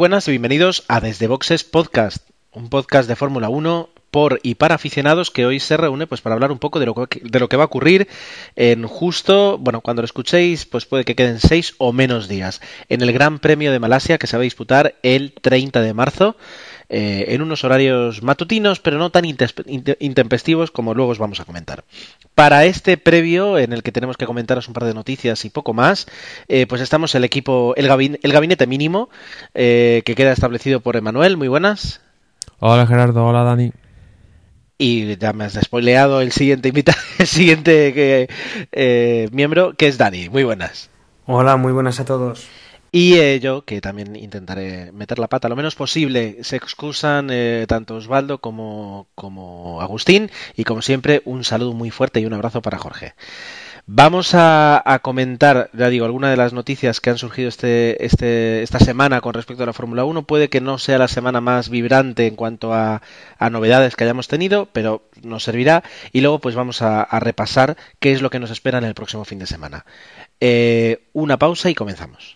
buenas y bienvenidos a Desde Boxes Podcast, un podcast de Fórmula 1 por y para aficionados que hoy se reúne pues para hablar un poco de lo que, de lo que va a ocurrir en justo, bueno, cuando lo escuchéis, pues puede que queden seis o menos días en el Gran Premio de Malasia que se va a disputar el 30 de marzo. Eh, en unos horarios matutinos, pero no tan intempestivos como luego os vamos a comentar. Para este previo, en el que tenemos que comentaros un par de noticias y poco más, eh, pues estamos el equipo, el, gabinete mínimo, eh, que queda establecido por Emanuel. Muy buenas. Hola Gerardo, hola Dani. Y ya me has despoileado el siguiente invitado, el siguiente eh, miembro, que es Dani. Muy buenas. Hola, muy buenas a todos. Y eh, yo, que también intentaré meter la pata lo menos posible, se excusan eh, tanto Osvaldo como, como Agustín. Y como siempre, un saludo muy fuerte y un abrazo para Jorge. Vamos a, comentar, ya digo, algunas de las noticias que han surgido este, este, esta semana con respecto a la Fórmula 1. Puede que no sea la semana más vibrante en cuanto a, novedades que hayamos tenido, pero nos servirá. Y luego pues vamos a, repasar qué es lo que nos espera en el próximo fin de semana. Eh, una pausa y comenzamos.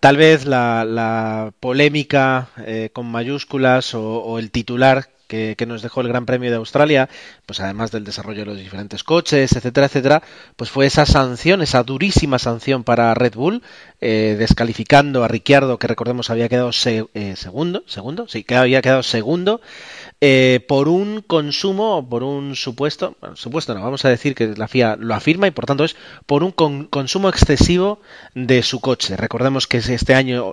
Tal vez la, polémica eh, con mayúsculas o, el titular que, nos dejó el Gran Premio de Australia, pues además del desarrollo de los diferentes coches, etcétera, etcétera, pues fue esa sanción, esa durísima sanción para Red Bull, eh, descalificando a Ricciardo, que recordemos había quedado eh, segundo, segundo, sí, que había quedado segundo eh, por un consumo, por un supuesto, bueno, supuesto no, vamos a decir que la FIA lo afirma y por tanto es por un consumo excesivo de su coche. Recordemos que este año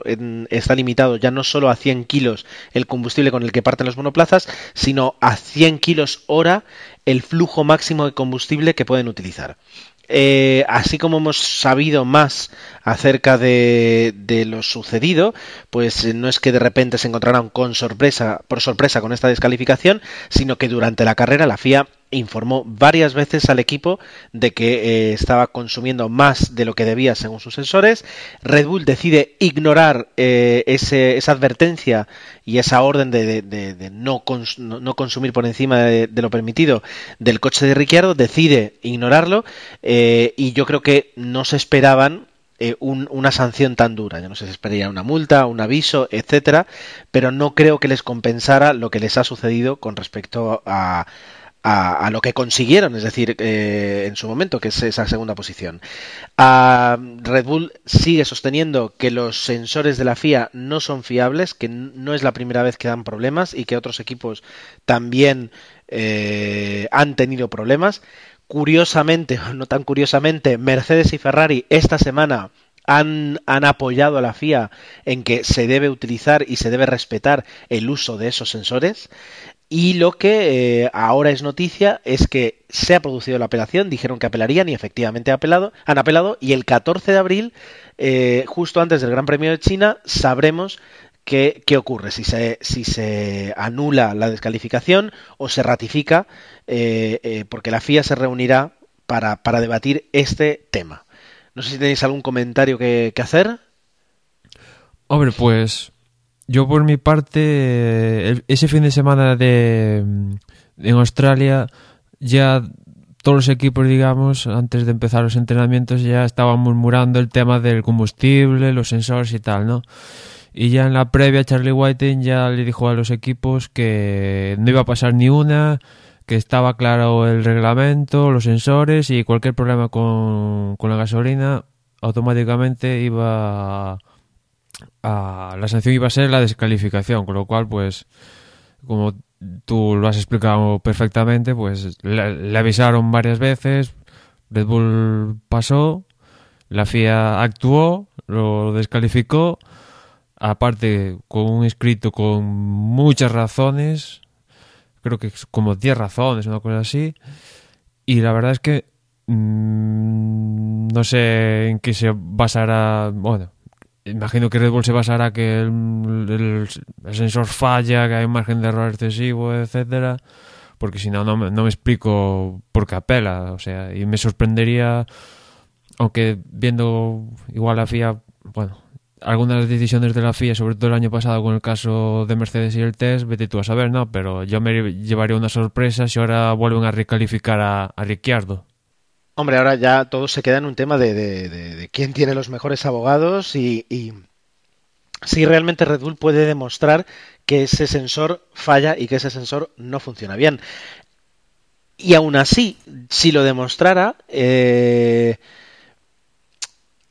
está limitado ya no solo a 100 kilos el combustible con el que parten los monoplazas, sino a 100 kilos hora el flujo máximo de combustible que pueden utilizar. Eh, así como hemos sabido más acerca de, de, lo sucedido, pues no es que de repente se encontraran con sorpresa, por sorpresa con esta descalificación, sino que durante la carrera la FIA informó varias veces al equipo de que eh, estaba consumiendo más de lo que debía según sus sensores. Red Bull decide ignorar eh, esa advertencia y esa orden de, no, no, consumir por encima de, lo permitido del coche de Ricciardo, decide ignorarlo eh, y yo creo que no se esperaban una sanción tan dura. Ya no sé si esperaría una multa, un aviso, etcétera, pero no creo que les compensara lo que les ha sucedido con respecto a, a, lo que consiguieron, es decir, eh, en su momento, que es esa segunda posición. Red Bull sigue sosteniendo que los sensores de la FIA no son fiables, que no es la primera vez que dan problemas y que otros equipos también eh, han tenido problemas. Curiosamente, no tan curiosamente, Mercedes y Ferrari esta semana han, han, apoyado a la FIA en que se debe utilizar y se debe respetar el uso de esos sensores. Y lo que eh, ahora es noticia es que se ha producido la apelación, dijeron que apelarían y efectivamente apelado, han apelado y el 14 de abril, eh, justo antes del Gran Premio de China, sabremos qué, ocurre, si se, si se anula la descalificación o se ratifica, eh, porque la FIA se reunirá para, para, debatir este tema. No sé si tenéis algún comentario que, que hacer. Hombre, pues yo por mi parte, ese fin de semana de en Australia ya todos los equipos, digamos, antes de empezar los entrenamientos ya estaban murmurando el tema del combustible, los sensores y tal, ¿no? Y ya en la previa Charlie Whiting ya le dijo a los equipos que no iba a pasar ni una, que estaba claro el reglamento, los sensores y cualquier problema con, con la gasolina automáticamente iba a la sanción iba a ser la descalificación, con lo cual, pues, como tú lo has explicado perfectamente, pues le, avisaron varias veces, Red Bull pasó, la FIA actuó, lo descalificó, aparte con un escrito con muchas razones, creo que como 10 razones, una cosa así, y la verdad es que mm, no sé en qué se basará. Bueno, imagino que Red Bull se basará que el, el, sensor falla, que hay un margen de error excesivo, etcétera. Porque si no, no me, no me explico por qué apela. O sea, y me sorprendería, aunque viendo igual la FIA, bueno, algunas decisiones de la FIA, sobre todo el año pasado con el caso de Mercedes y el test, vete tú a saber, ¿no? Pero yo me llevaría una sorpresa si ahora vuelven a recalificar a, a Ricciardo. Hombre, ahora ya todo se queda en un tema de, de, de, quién tiene los mejores abogados y, y, si realmente Red Bull puede demostrar que ese sensor falla y que ese sensor no funciona bien. Y aún así, si lo demostrara, eh,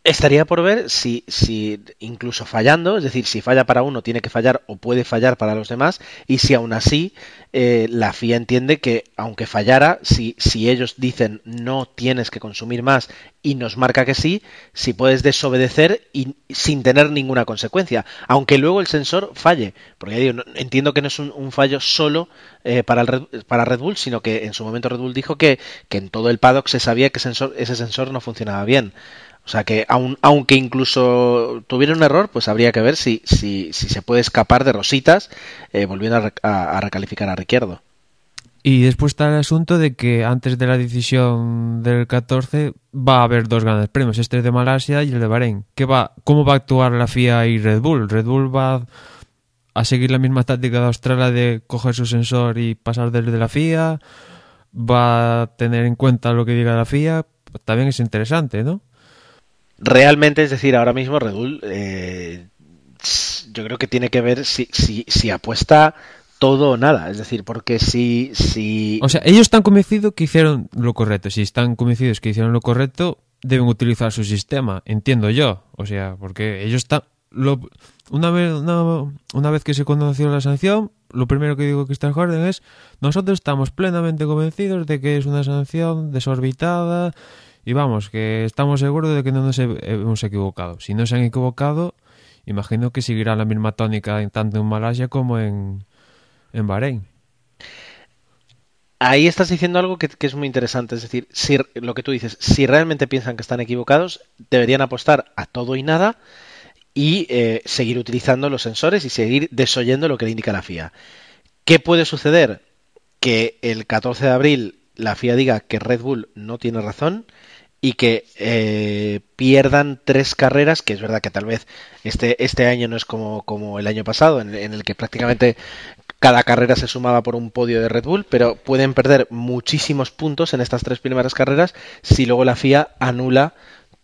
Estaría por ver si, si incluso fallando, es decir, si falla para uno tiene que fallar o puede fallar para los demás, y si aún así eh, la FIA entiende que aunque fallara, si, si ellos dicen no tienes que consumir más y nos marca que sí, si puedes desobedecer y sin tener ninguna consecuencia, aunque luego el sensor falle, porque digo, entiendo que no es un, un fallo solo eh, para, el Red, para Red Bull, sino que en su momento Red Bull dijo que, que en todo el paddock se sabía que sensor, ese sensor no funcionaba bien. O sea que aun, aunque incluso tuviera un error, pues habría que ver si, si, si se puede escapar de rositas eh, volviendo a, a, a, recalificar a Ricciardo. Y después está el asunto de que antes de la decisión del 14 va a haber dos grandes premios, este de Malasia y el de Bahrein. ¿Qué va, ¿Cómo va a actuar la FIA y Red Bull? Red Bull va a seguir la misma táctica de Australia de coger su sensor y pasar desde la FIA. Va a tener en cuenta lo que diga la FIA. También es interesante, ¿no? Realmente, es decir, ahora mismo Red Bull, eh, yo creo que tiene que ver si, si, si, apuesta todo o nada. Es decir, porque si, si. O sea, ellos están convencidos que hicieron lo correcto. Si están convencidos que hicieron lo correcto, deben utilizar su sistema. Entiendo yo. O sea, porque ellos están. Lo, una, vez, una, una vez que se conoció la sanción, lo primero que digo Christian Jordan es: nosotros estamos plenamente convencidos de que es una sanción desorbitada y vamos, que estamos seguros de que no nos hemos equivocado. Si no se han equivocado, imagino que seguirá la misma tónica tanto en Malasia como en, en Bahrein. Ahí estás diciendo algo que, que, es muy interesante, es decir, si lo que tú dices, si realmente piensan que están equivocados, deberían apostar a todo y nada y eh, seguir utilizando los sensores y seguir desoyendo lo que le indica la FIA. ¿Qué puede suceder? Que el 14 de abril la FIA diga que Red Bull no tiene razón y que eh, pierdan tres carreras, que es verdad que tal vez este, este año no es como, como el año pasado, en, en, el que prácticamente cada carrera se sumaba por un podio de Red Bull, pero pueden perder muchísimos puntos en estas tres primeras carreras si luego la FIA anula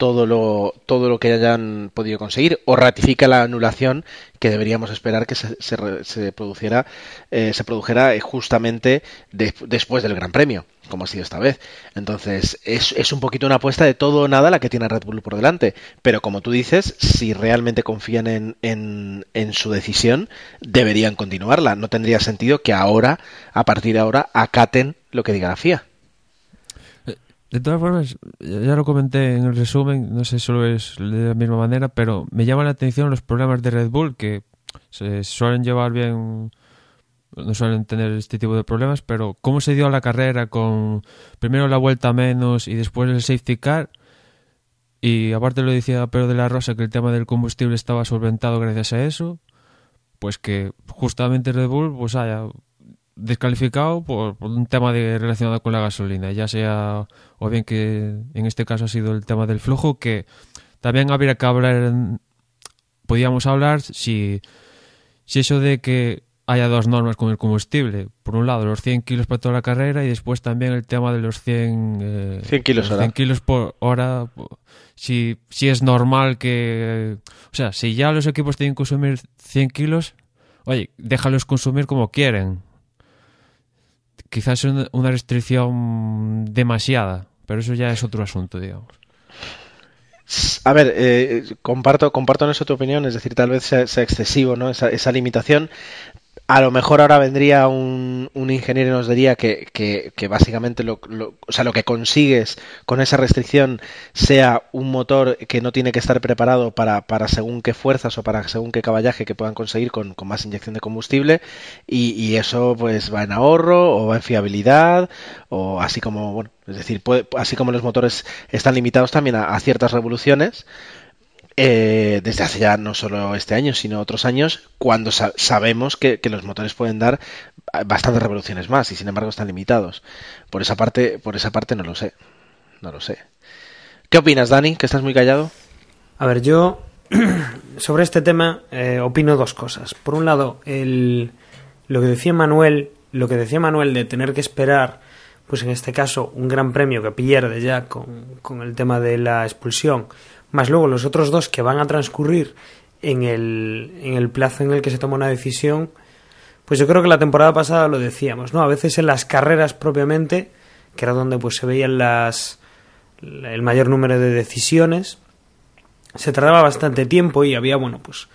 todo lo, todo lo que hayan podido conseguir o ratifica la anulación que deberíamos esperar que se, se, se produciera, eh, se produjera justamente de, después del Gran Premio, como ha sido esta vez. Entonces, es, es un poquito una apuesta de todo o nada la que tiene Red Bull por delante. Pero como tú dices, si realmente confían en, en, en su decisión, deberían continuarla. No tendría sentido que ahora, a partir de ahora, acaten lo que diga la FIA. De todas formas, ya lo comenté en el resumen, no sé si solo es de la misma manera, pero me llaman la atención los problemas de Red Bull que se suelen llevar bien, no suelen tener este tipo de problemas, pero cómo se dio la carrera con primero la vuelta menos y después el safety car. Y aparte lo decía Pedro de la Rosa que el tema del combustible estaba solventado gracias a eso, pues que justamente Red Bull pues haya descalificado por, por, un tema de, relacionado con la gasolina, ya sea o bien que en este caso ha sido el tema del flujo, que también habría que hablar, podíamos hablar si, si eso de que haya dos normas con el combustible, por un lado los 100 kilos para toda la carrera y después también el tema de los 100, eh, 100 kilos, 100 kilos por hora, si, si es normal que, o sea, si ya los equipos tienen que consumir 100 kilos, oye, déjalos consumir como quieren, quizás es una restricción demasiada, pero eso ya es otro asunto, digamos. A ver, eh, comparto, comparto en eso tu opinión, es decir, tal vez sea, excesivo ¿no? esa, limitación. A lo mejor ahora vendría un, ingeniero y nos diría que, básicamente lo, o sea, lo que consigues con esa restricción sea un motor que no tiene que estar preparado para, para según qué fuerzas o para según qué caballaje que puedan conseguir con, con más inyección de combustible y, eso pues va en ahorro o va en fiabilidad o así como, bueno, es decir, puede, así como los motores están limitados también a ciertas revoluciones, eh, desde hace ya no solo este año, sino otros años, cuando sa sabemos que, que, los motores pueden dar bastantes revoluciones más y sin embargo están limitados. Por esa parte, por esa parte no lo sé. No lo sé. ¿Qué opinas, Dani? Que estás muy callado. A ver, yo sobre este tema eh, opino dos cosas. Por un lado, el, lo que decía Manuel, lo que decía Manuel de tener que esperar, pues en este caso, un gran premio que pierde ya con, con el tema de la expulsión más luego los otros dos que van a transcurrir en el, en el plazo en el que se toma una decisión, pues yo creo que la temporada pasada lo decíamos, ¿no? A veces en las carreras propiamente, que era donde pues se veían las el mayor número de decisiones, se tardaba bastante tiempo y había, bueno, pues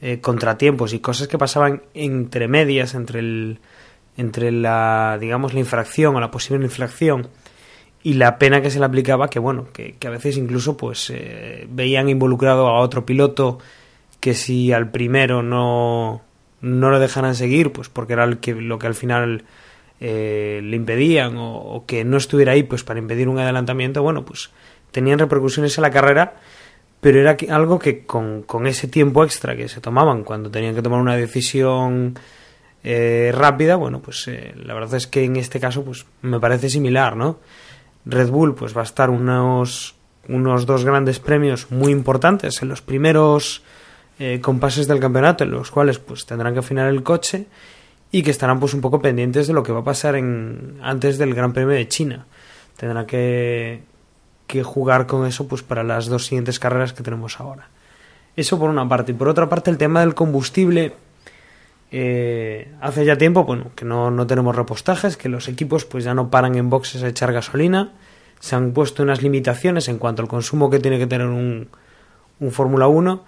eh, contratiempos y cosas que pasaban entre medias, entre el entre la digamos la infracción o la posible infracción y la pena que se le aplicaba que bueno que, a veces incluso pues eh, veían involucrado a otro piloto que si al primero no no lo dejaran seguir pues porque era el que, lo que al final eh, le impedían o, o, que no estuviera ahí pues para impedir un adelantamiento bueno pues tenían repercusiones en la carrera pero era algo que con, con ese tiempo extra que se tomaban cuando tenían que tomar una decisión eh, rápida bueno pues eh, la verdad es que en este caso pues me parece similar no Red Bull pues va a estar unos, unos dos grandes premios muy importantes en los primeros eh, compases del campeonato en los cuales pues tendrán que afinar el coche y que estarán pues un poco pendientes de lo que va a pasar en antes del Gran Premio de China. Tendrán que, que jugar con eso pues para las dos siguientes carreras que tenemos ahora. Eso por una parte. Y por otra parte el tema del combustible eh, hace ya tiempo bueno, que no, no, tenemos repostajes, que los equipos pues ya no paran en boxes a echar gasolina, se han puesto unas limitaciones en cuanto al consumo que tiene que tener un, un Fórmula 1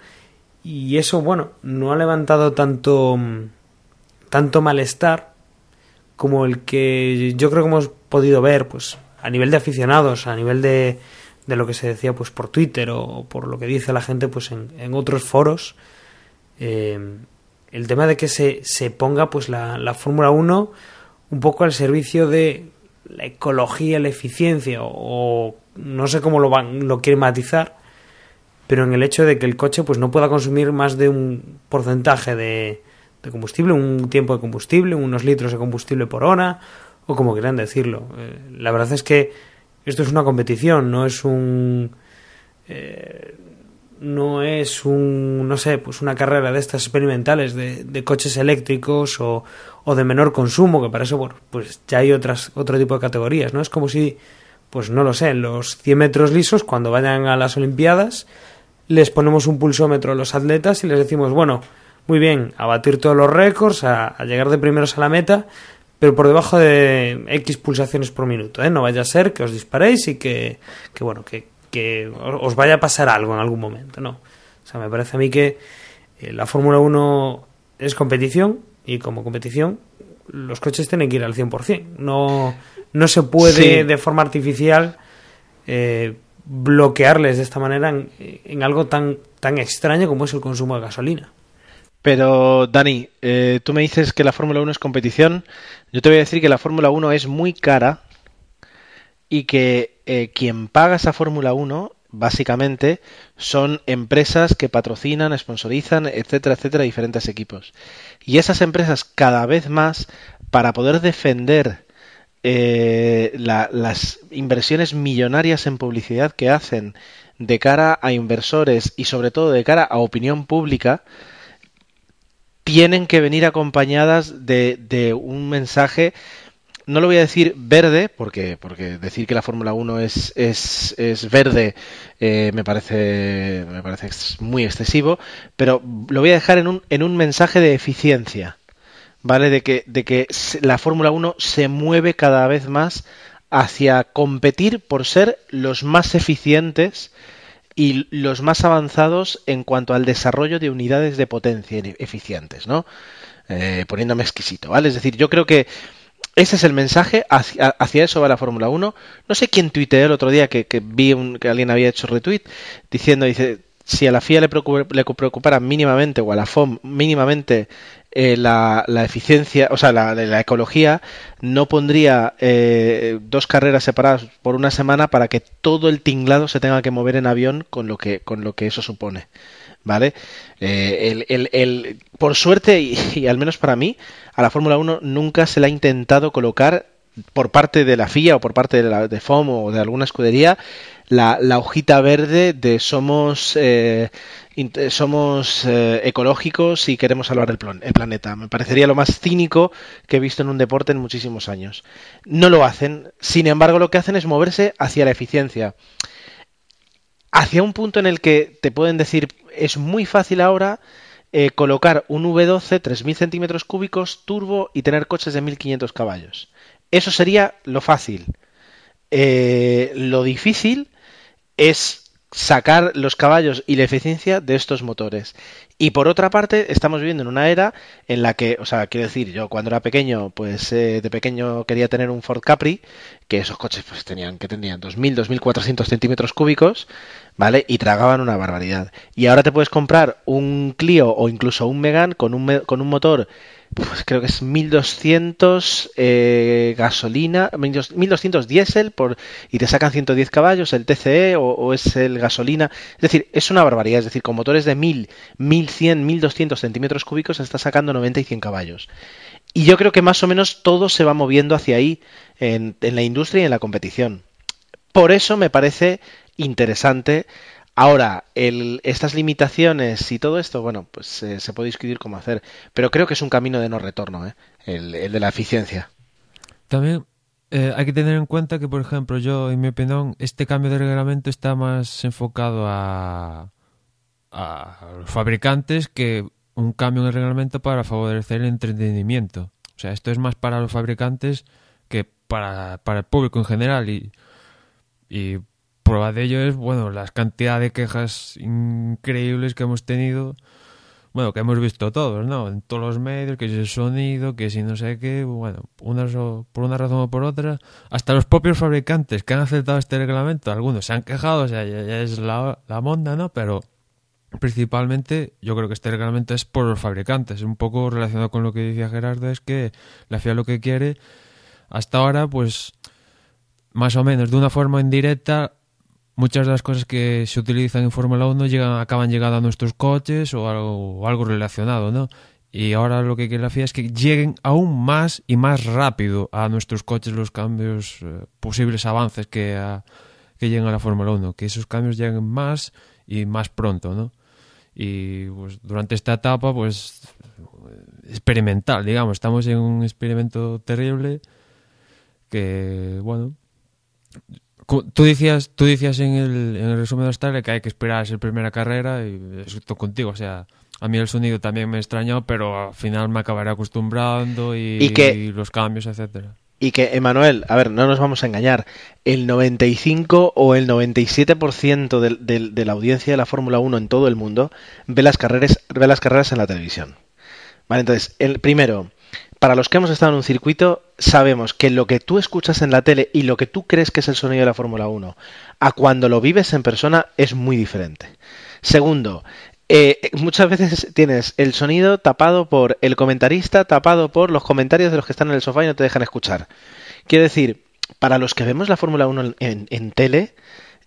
y eso bueno, no ha levantado tanto tanto malestar como el que yo creo que hemos podido ver pues a nivel de aficionados, a nivel de, de lo que se decía pues por Twitter o por lo que dice la gente pues en, en otros foros. Eh, el tema de que se, se ponga pues la, la Fórmula 1 un poco al servicio de la ecología, la eficiencia o, no sé cómo lo van lo quieren matizar, pero en el hecho de que el coche pues no pueda consumir más de un porcentaje de, de combustible, un tiempo de combustible, unos litros de combustible por hora o como quieran decirlo. Eh, la verdad es que esto es una competición, no es un eh, no es un, no sé, pues una carrera de estas experimentales de, de coches eléctricos o, o, de menor consumo, que para eso, bueno, pues ya hay otras, otro tipo de categorías, ¿no? Es como si, pues no lo sé, los 100 metros lisos, cuando vayan a las Olimpiadas, les ponemos un pulsómetro a los atletas y les decimos, bueno, muy bien, a batir todos los récords, a, a llegar de primeros a la meta, pero por debajo de X pulsaciones por minuto, ¿eh? No vaya a ser que os disparéis y que, que bueno, que, que os vaya a pasar algo en algún momento, ¿no? O sea, me parece a mí que eh, la Fórmula 1 es competición y como competición los coches tienen que ir al 100%. No, no se puede sí. de forma artificial eh, bloquearles de esta manera en, en, algo tan, tan extraño como es el consumo de gasolina. Pero, Dani, eh, tú me dices que la Fórmula 1 es competición. Yo te voy a decir que la Fórmula 1 es muy cara y que eh, quien paga esa Fórmula 1 básicamente son empresas que patrocinan, sponsorizan, etcétera, etcétera, diferentes equipos. Y esas empresas cada vez más, para poder defender eh, la, las inversiones millonarias en publicidad que hacen de cara a inversores y sobre todo de cara a opinión pública, tienen que venir acompañadas de, de un mensaje no lo voy a decir verde, porque, porque decir que la Fórmula 1 es, es, es verde eh, me, parece, me parece muy excesivo, pero lo voy a dejar en un, en un mensaje de eficiencia, ¿vale? De que, de que la Fórmula 1 se mueve cada vez más hacia competir por ser los más eficientes y los más avanzados en cuanto al desarrollo de unidades de potencia eficientes, ¿no? Eh, poniéndome exquisito, ¿vale? Es decir, yo creo que ese es el mensaje, hacia, eso va la Fórmula 1. No sé quién tuiteó el otro día que, vi que alguien había hecho retweet diciendo, dice, si a la FIA le, preocupara mínimamente o a la FOM mínimamente eh, la, eficiencia, o sea, la, ecología, no pondría eh, dos carreras separadas por una semana para que todo el tinglado se tenga que mover en avión con lo que, con lo que eso supone. ¿Vale? Eh, el, por suerte, y, al menos para mí, a la Fórmula 1 nunca se le ha intentado colocar por parte de la FIA o por parte de, la, de o de alguna escudería la, hojita verde de somos eh, somos eh, ecológicos y queremos salvar el, planeta. Me parecería lo más cínico que he visto en un deporte en muchísimos años. No lo hacen, sin embargo lo que hacen es moverse hacia la eficiencia. Hacia un punto en el que te pueden decir es muy fácil ahora eh, colocar un V12 3000 centímetros cúbicos turbo y tener coches de 1500 caballos. Eso sería lo fácil. lo difícil es sacar los caballos y la eficiencia de estos motores. Y por otra parte, estamos viviendo en una era en la que, o sea, quiero decir, yo cuando era pequeño, pues eh, de pequeño quería tener un Ford Capri, que esos coches pues tenían, que tenían 2.000, 2.400 centímetros cúbicos, ¿vale? Y tragaban una barbaridad. Y ahora te puedes comprar un Clio o incluso un Megan con un, con un motor pues creo que es 1200 eh, gasolina, 1200 diésel por, y te sacan 110 caballos, el TCE o, es el gasolina. Es decir, es una barbaridad. Es decir, con motores de 1000, 1100, 1200 centímetros cúbicos está sacando 90 y 100 caballos. Y yo creo que más o menos todo se va moviendo hacia ahí en, la industria y en la competición. Por eso me parece interesante Ahora, estas limitaciones y todo esto, bueno, pues eh, se puede discutir cómo hacer, pero creo que es un camino de no retorno, ¿eh? el, de la eficiencia. También eh, hay que tener en cuenta que, por ejemplo, yo, en mi opinión, este cambio de reglamento está más enfocado a, fabricantes que un cambio en el reglamento para favorecer el entretenimiento. O sea, esto es más para los fabricantes que para, para el público en general y, prueba de ello es, bueno, las cantidad de quejas increíbles que hemos tenido, bueno, que hemos visto todos, ¿no? En todos los medios, que si el sonido, que si no sé qué, bueno, una, por una razón o por otra, hasta los propios fabricantes que han aceptado este reglamento, algunos se han quejado, o sea, ya, es la, la monda, ¿no? Pero principalmente yo creo que este reglamento es por los fabricantes, un poco relacionado con lo que decía Gerardo, es que la FIA lo que quiere, hasta ahora, pues más o menos de una forma indirecta muchas de las cosas que se utilizan en Fórmula 1 llegan, acaban llegando a nuestros coches o algo, relacionado, ¿no? Y ahora lo que quiere la FIA es que lleguen aún más y más rápido a nuestros coches los cambios, eh, posibles avances que, que lleguen a la Fórmula 1, que esos cambios lleguen más y más pronto, ¿no? Y pues, durante esta etapa, pues experimental, digamos, estamos en un experimento terrible que, bueno, Tú decías, tú decías en el, en el resumen de Australia que hay que esperar a ser primera carrera y estoy contigo, o sea, a mí el sonido también me extrañó, pero al final me acabaré acostumbrando y, los cambios, etcétera. Y que, Emanuel, a ver, no nos vamos a engañar, el 95 o el 97% de, de la audiencia de la Fórmula 1 en todo el mundo ve las carreras, ve las carreras en la televisión. Vale, entonces, el primero, para los que hemos estado en un circuito, sabemos que lo que tú escuchas en la tele y lo que tú crees que es el sonido de la Fórmula 1, a cuando lo vives en persona, es muy diferente. Segundo, eh, muchas veces tienes el sonido tapado por el comentarista, tapado por los comentarios de los que están en el sofá y no te dejan escuchar. Quiero decir, para los que vemos la Fórmula 1 en, en tele,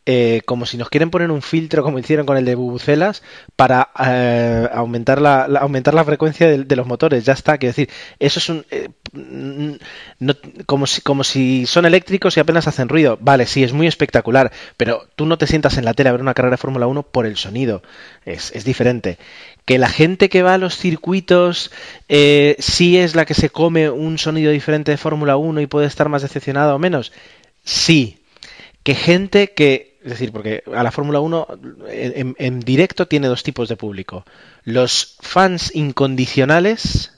eh, como si nos quieren poner un filtro como hicieron con el de Bubucelas para eh, aumentar, la, aumentar la frecuencia de, los motores. Ya está, quiero decir, eso es un... Eh, como, si, como si son eléctricos y apenas hacen ruido. Vale, sí, es muy espectacular, pero tú no te sientas en la tele a ver una carrera de Fórmula 1 por el sonido. Es, es diferente que la gente que va a los circuitos sí es la que se come un sonido diferente de Fórmula 1 y puede estar más decepcionada o menos. Sí. Que gente que es decir, porque a la Fórmula 1 en, directo tiene dos tipos de público. Los fans incondicionales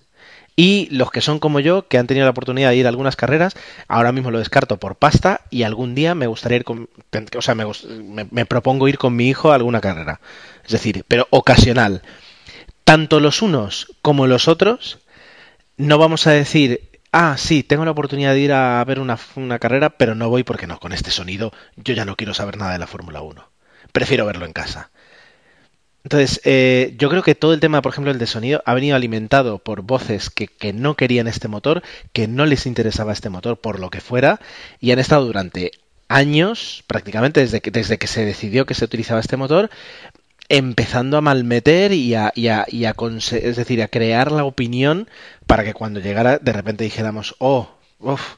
Y los que son como yo, que han tenido la oportunidad de ir a algunas carreras, ahora mismo lo descarto por pasta y algún día me gustaría ir con, o sea, me, me, me propongo ir con mi hijo a alguna carrera. Es decir, pero ocasional. Tanto los unos como los otros, no vamos a decir, ah, sí, tengo la oportunidad de ir a ver una, carrera, pero no voy porque no, con este sonido yo ya no quiero saber nada de la Fórmula 1. Prefiero verlo en casa. Entonces, eh, yo creo que todo el tema, por ejemplo, el de sonido, ha venido alimentado por voces que, que, no querían este motor, que no les interesaba este motor por lo que fuera, y han estado durante años, prácticamente desde que, desde que se decidió que se utilizaba este motor, empezando a malmeter y a, y a, y a es decir, a crear la opinión para que cuando llegara de repente dijéramos, oh, uff.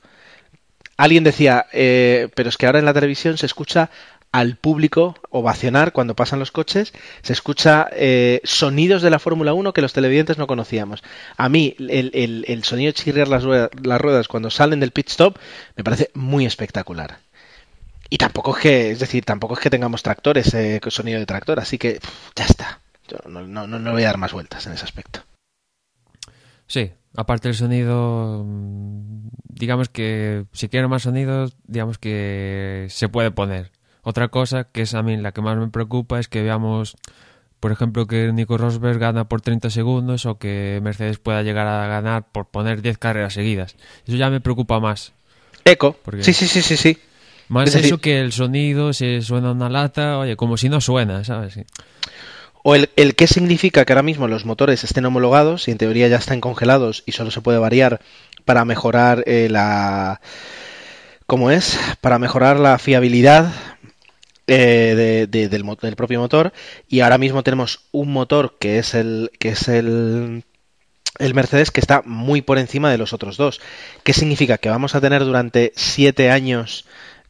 Alguien decía, eh, pero es que ahora en la televisión se escucha al público ovacionar cuando pasan los coches, se escucha eh, sonidos de la Fórmula 1 que los televidentes no conocíamos. A mí el, el, el sonido de chirriar las ruedas, las ruedas cuando salen del pit stop me parece muy espectacular. Y tampoco es que, es decir, tampoco es que tengamos tractores, eh, sonido de tractor, así que ya está. Yo no, no, no voy a dar más vueltas en ese aspecto. Sí, aparte del sonido, digamos que si quiero más sonidos, digamos que se puede poner. Otra cosa que es a mí la que más me preocupa es que veamos, por ejemplo, que Nico Rosberg gana por 30 segundos o que Mercedes pueda llegar a ganar por poner 10 carreras seguidas. Eso ya me preocupa más. Eco. Sí, sí, sí, sí, sí. Más es eso decir... que el sonido, si suena una lata, oye, como si no suena, ¿sabes? Sí. O el, el qué significa que ahora mismo los motores estén homologados y en teoría ya están congelados y solo se puede variar para mejorar eh, la... ¿Cómo es? Para mejorar la fiabilidad eh, de, de, del, del, propio motor y ahora mismo tenemos un motor que es el que es el el Mercedes que está muy por encima de los otros dos. ¿Qué significa? Que vamos a tener durante siete años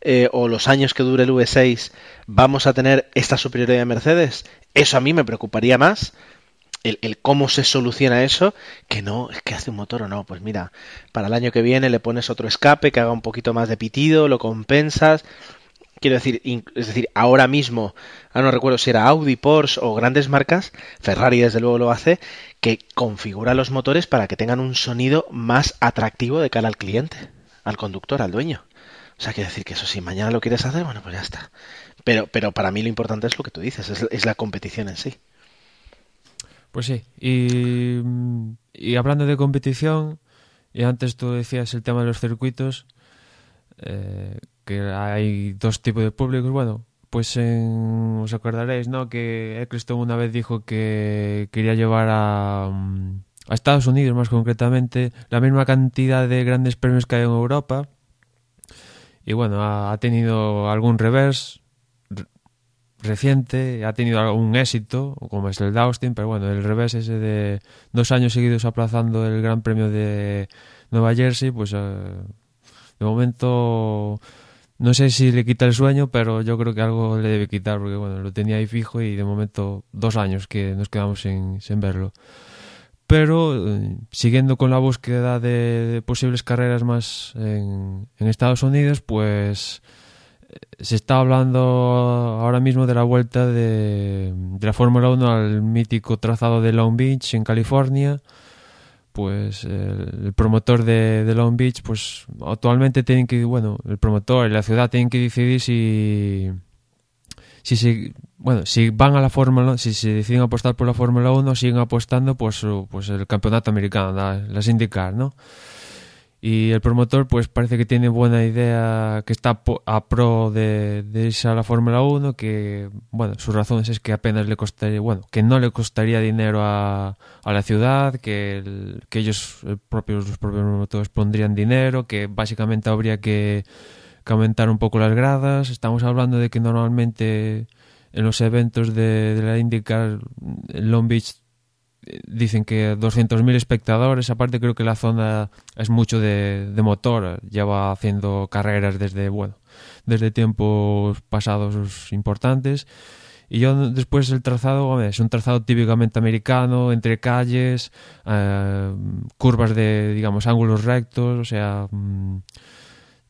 eh, o los años que dure el V6 vamos a tener esta superioridad de Mercedes. Eso a mí me preocuparía más. El, cómo se soluciona eso, que no, es que hace un motor o no, pues mira, para el año que viene le pones otro escape que haga un poquito más de pitido, lo compensas, quiero decir, es decir, ahora mismo, ahora no recuerdo si era Audi, Porsche o grandes marcas, Ferrari desde luego lo hace, que configura los motores para que tengan un sonido más atractivo de cara al cliente, al conductor, al dueño. O sea, quiere decir que eso, si mañana lo quieres hacer, bueno, pues ya está. Pero, pero para mí lo importante es lo que tú dices, es, la competición en sí. Pues sí, y, y hablando de competición, y antes tú decías el tema de los circuitos, eh, que hay dos tipos de públicos. Bueno, pues en, os acordaréis, ¿no? Que Eccleston una vez dijo que quería llevar a, a Estados Unidos, más concretamente, la misma cantidad de grandes premios que hay en Europa. Y bueno, ha, ha tenido algún revés reciente, ha tenido algún éxito, como es el de Austin, pero bueno, el revés ese de dos años seguidos aplazando el Gran Premio de Nueva Jersey, pues eh, de momento no sé si le quita el sueño, pero yo creo que algo le debe quitar, porque bueno, lo tenía ahí fijo y de momento dos años que nos quedamos sin, sin verlo. Pero eh, siguiendo con la búsqueda de, posibles carreras más en, Estados Unidos, pues eh, se está hablando ahora mismo de la vuelta de, la Fórmula 1 al mítico trazado de Long Beach en California. Pues el, promotor de, Long Beach, pues actualmente tienen que, bueno, el promotor y la ciudad tienen que decidir si, si, si bueno, si van a la Fórmula, si se deciden apostar por la Fórmula 1, siguen apostando pues, pues el campeonato americano, la, las IndyCar, ¿no? Y el promotor, pues parece que tiene buena idea, que está a pro de, de irse a la Fórmula 1, que, bueno, sus razones es que apenas le costaría, bueno, que no le costaría dinero a, a la ciudad, que, el, que ellos, el propios, los propios promotores pondrían dinero, que básicamente habría que, que aumentar un poco las gradas. Estamos hablando de que normalmente en los eventos de, la IndyCar, en Long Beach dicen que 200.000 espectadores, aparte creo que la zona es mucho de, de, motor, lleva haciendo carreras desde, bueno, desde tiempos pasados importantes. Y yo después el trazado, es un trazado típicamente americano, entre calles, eh, curvas de, digamos, ángulos rectos, o sea, mmm,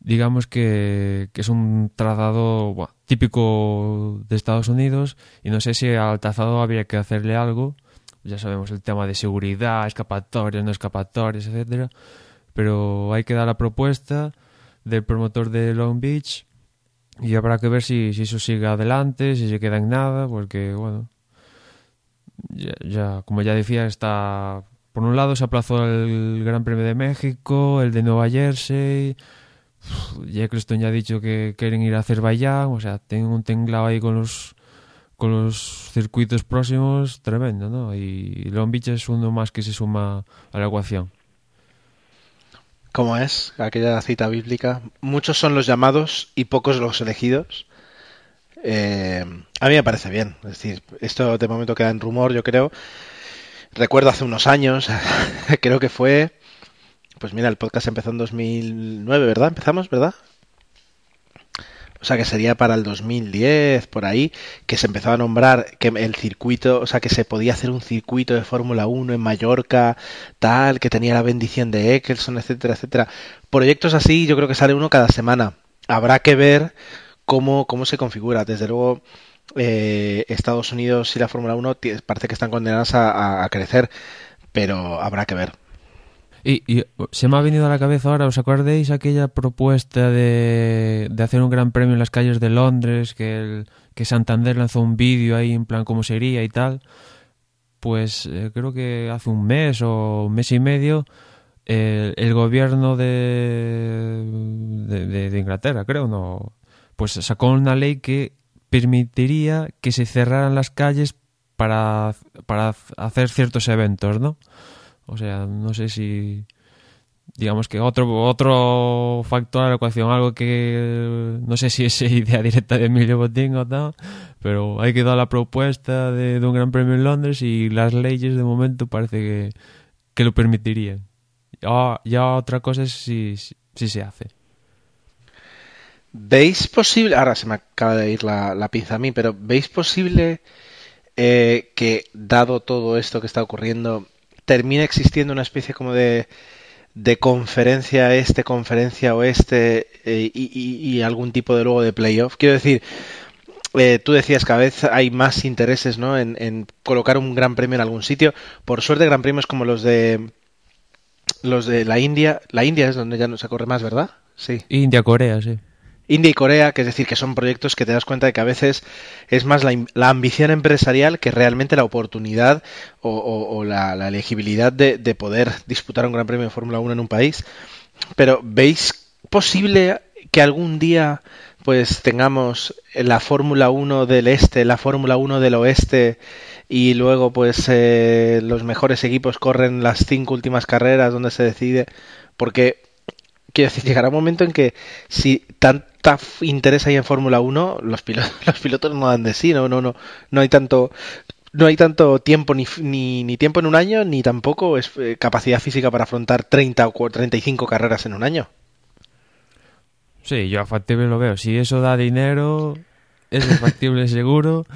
digamos que, que, es un trazado típico de Estados Unidos y no sé si al trazado habría que hacerle algo ya sabemos el tema de seguridad, escapatorias, no escapatorias, etcétera. Pero hay que dar la propuesta del promotor de Long Beach y habrá que ver si, si eso sigue adelante, si se queda en nada, porque bueno, ya, ya, como ya decía, está por un lado se aplazó el Gran Premio de México, el de Nueva Jersey. Eccleston ya ha dicho que quieren ir a Azerbaiyán, o sea, tienen un tenglado ahí con los con los circuitos próximos tremendo, ¿no? Y Long Beach es uno más que se suma a la ecuación. Como es aquella cita bíblica, muchos son los llamados y pocos los elegidos. Eh, a mí me parece bien, es decir, esto de momento queda en rumor, yo creo. Recuerdo hace unos años, creo que fue, pues mira, el podcast empezó en 2009, ¿verdad? Empezamos, ¿verdad? o sea que sería para el 2010, por ahí, que se empezó a nombrar que el circuito, o sea que se podía hacer un circuito de Fórmula 1 en Mallorca, tal, que tenía la bendición de Eccleston, etcétera, etcétera. Proyectos así, yo creo que sale uno cada semana. Habrá que ver cómo, cómo se configura. Desde luego, eh, Estados Unidos y la Fórmula 1 parece que están condenadas a crecer, pero habrá que ver. Y, y, se me ha venido a la cabeza ahora, ¿os acordáis aquella propuesta de, de hacer un gran premio en las calles de Londres? Que, el, que Santander lanzó un vídeo ahí en plan cómo sería y tal. Pues eh, creo que hace un mes o un mes y medio el gobierno de, de, de, Inglaterra, creo, no, pues sacó una ley que permitiría que se cerraran las calles para, para hacer ciertos eventos, ¿no? O sea, no sé si digamos que otro otro factor de la ecuación, algo que no sé si es idea directa de Emilio Botín o no, pero hay que dar la propuesta de, un gran premio en Londres y las leyes de momento parece que, que lo permitirían. Ya, ya otra cosa es si, si, se hace. ¿Veis posible, ahora se me acaba de ir la, la a mí, pero ¿veis posible eh, que dado todo esto que está ocurriendo termina existiendo una especie como de, de conferencia este, conferencia oeste eh, y, y, y, algún tipo de luego de playoff. Quiero decir, eh, tú decías que cada vez hay más intereses ¿no? en, en, colocar un gran premio en algún sitio. Por suerte, gran premios como los de los de la India. La India es donde ya no se corre más, ¿verdad? Sí. India, Corea, sí. India y Corea, que es decir, que son proyectos que te das cuenta de que a veces es más la, la ambición empresarial que realmente la oportunidad o, la, la, elegibilidad de, de, poder disputar un gran premio de Fórmula 1 en un país. Pero ¿veis posible que algún día pues tengamos la Fórmula 1 del este, la Fórmula 1 del oeste y luego pues eh, los mejores equipos corren las cinco últimas carreras donde se decide? Porque quiero decir, llegará un momento en que si tanta interés hay en Fórmula 1, los pilotos, los pilotos no dan de sí, no, no, no, no hay tanto no hay tanto tiempo ni, ni, ni tiempo en un año ni tampoco es eh, capacidad física para afrontar 30 o 35 carreras en un año. Sí, yo a factible lo veo. Si eso da dinero, es factible seguro.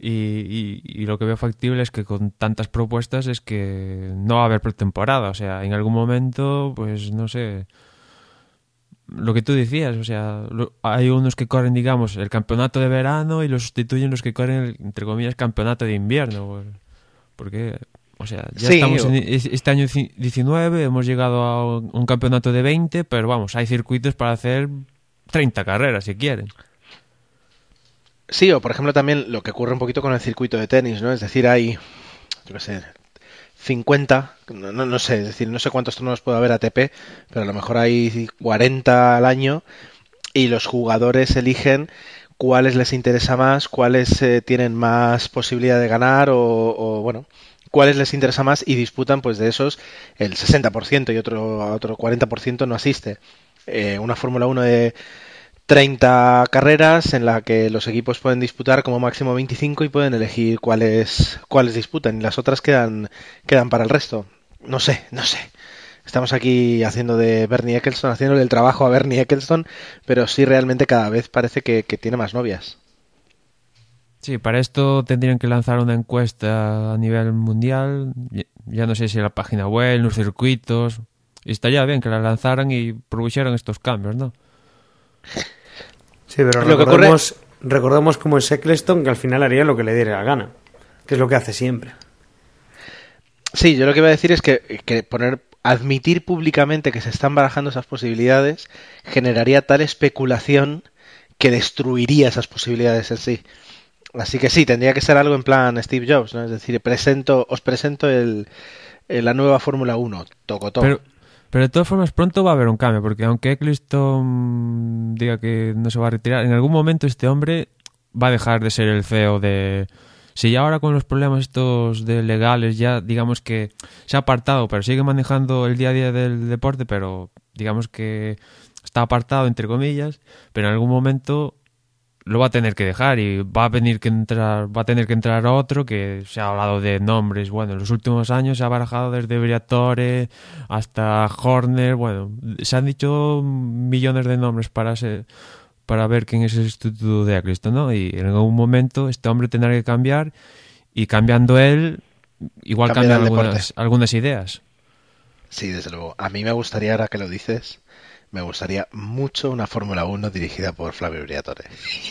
Y, y, y, lo que veo factible es que con tantas propuestas es que no va a haber pretemporada. O sea, en algún momento, pues no sé, lo que tú decías, o sea, lo, hay unos que corren, digamos, el campeonato de verano y lo sustituyen los que corren, el, entre comillas, campeonato de invierno. Porque, o sea, ya sí, estamos o... en este año 19, hemos llegado a un campeonato de 20, pero vamos, hay circuitos para hacer 30 carreras si quieren. Sí, o por ejemplo también lo que ocurre un poquito con el circuito de tenis, ¿no? Es decir, hay, yo qué sé, 50, no, no, sé, es decir, no sé cuántos torneos puede haber ATP, pero a lo mejor hay 40 al año y los jugadores eligen cuáles les interesa más, cuáles eh, tienen más posibilidad de ganar o, o, bueno, cuáles les interesa más y disputan pues de esos el 60% y otro, otro 40% no asiste. Eh, una Fórmula 1 de 30 carreras en la que los equipos pueden disputar como máximo 25 y pueden elegir cuáles cuáles disputan y las otras quedan quedan para el resto. No sé, no sé. Estamos aquí haciendo de Bernie Eccleston, haciéndole el trabajo a Bernie Eccleston, pero sí realmente cada vez parece que, que tiene más novias. Sí, para esto tendrían que lanzar una encuesta a nivel mundial, ya no sé si en la página web, en los circuitos, y estaría bien que la lanzaran y produjeran estos cambios, ¿no? Sí, pero lo recordemos, que ocurre... recordemos como es Eccleston que al final haría lo que le diera la gana, que es lo que hace siempre. Sí, yo lo que iba a decir es que, que poner admitir públicamente que se están barajando esas posibilidades generaría tal especulación que destruiría esas posibilidades en sí. Así que sí, tendría que ser algo en plan Steve Jobs, ¿no? Es decir, presento, os presento el, la nueva Fórmula 1, toco. Pero, pero de todas formas pronto va a haber un cambio, porque aunque Eccleston diga que no se va a retirar, en algún momento este hombre va a dejar de ser el CEO de... Si ya ahora con los problemas estos de legales ya digamos que se ha apartado, pero sigue manejando el día a día del deporte, pero digamos que está apartado entre comillas, pero en algún momento lo va a tener que dejar y va a venir que entrar, va a tener que entrar otro que se ha hablado de nombres, bueno, en los últimos años se ha barajado desde Briatore hasta Horner, bueno, se han dicho millones de nombres para ser, para ver quién es el sustituto de Cristo, ¿no? Y en algún momento este hombre tendrá que cambiar y cambiando él igual cambian algunas, algunas ideas. Sí, desde luego. A mí me gustaría, ahora que lo dices, me gustaría mucho una Fórmula 1 dirigida por Flavio Briatore.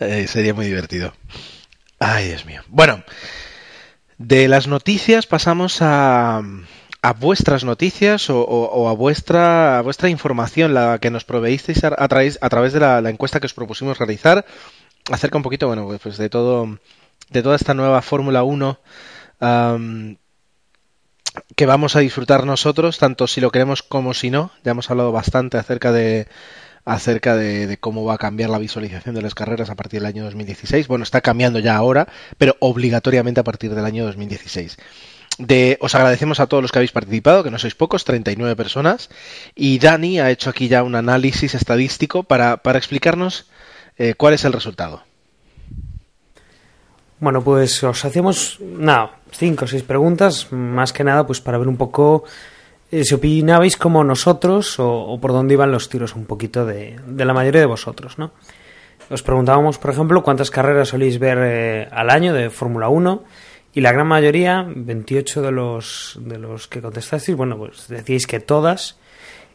eh, sería muy divertido. Ay, Dios mío. Bueno, de las noticias pasamos a, a vuestras noticias o, o, o, a vuestra a vuestra información, la que nos proveísteis a, a, través, a través de la, la, encuesta que os propusimos realizar, acerca un poquito, bueno, pues de todo, de toda esta nueva Fórmula 1. Um, que vamos a disfrutar nosotros, tanto si lo queremos como si no. Ya hemos hablado bastante acerca de acerca de, cómo va a cambiar la visualización de las carreras a partir del año 2016. Bueno, está cambiando ya ahora, pero obligatoriamente a partir del año 2016. De, os agradecemos a todos los que habéis participado, que no sois pocos, 39 personas, y Dani ha hecho aquí ya un análisis estadístico para, para explicarnos eh, cuál es el resultado. Bueno, pues os hacíamos, nada, cinco o seis preguntas, más que nada, pues para ver un poco eh, si opinabais como nosotros o, por dónde iban los tiros un poquito de, de, la mayoría de vosotros, ¿no? Os preguntábamos, por ejemplo, cuántas carreras soléis ver eh, al año de Fórmula 1 y la gran mayoría, 28 de los, de los que contestasteis, bueno, pues decíais que todas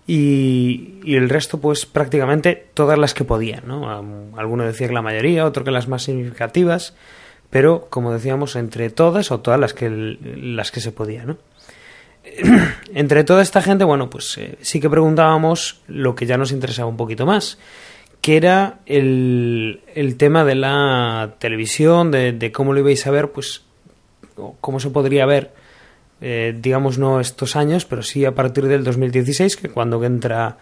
y, y, el resto, pues prácticamente todas las que podían, ¿no? Alguno decía que la mayoría, otro que las más significativas pero como decíamos entre todas o todas las que las que se podía no entre toda esta gente bueno pues eh, sí que preguntábamos lo que ya nos interesaba un poquito más que era el, el tema de la televisión de, cómo lo ibais a ver pues cómo se podría ver eh, digamos no estos años pero sí a partir del 2016 que cuando entra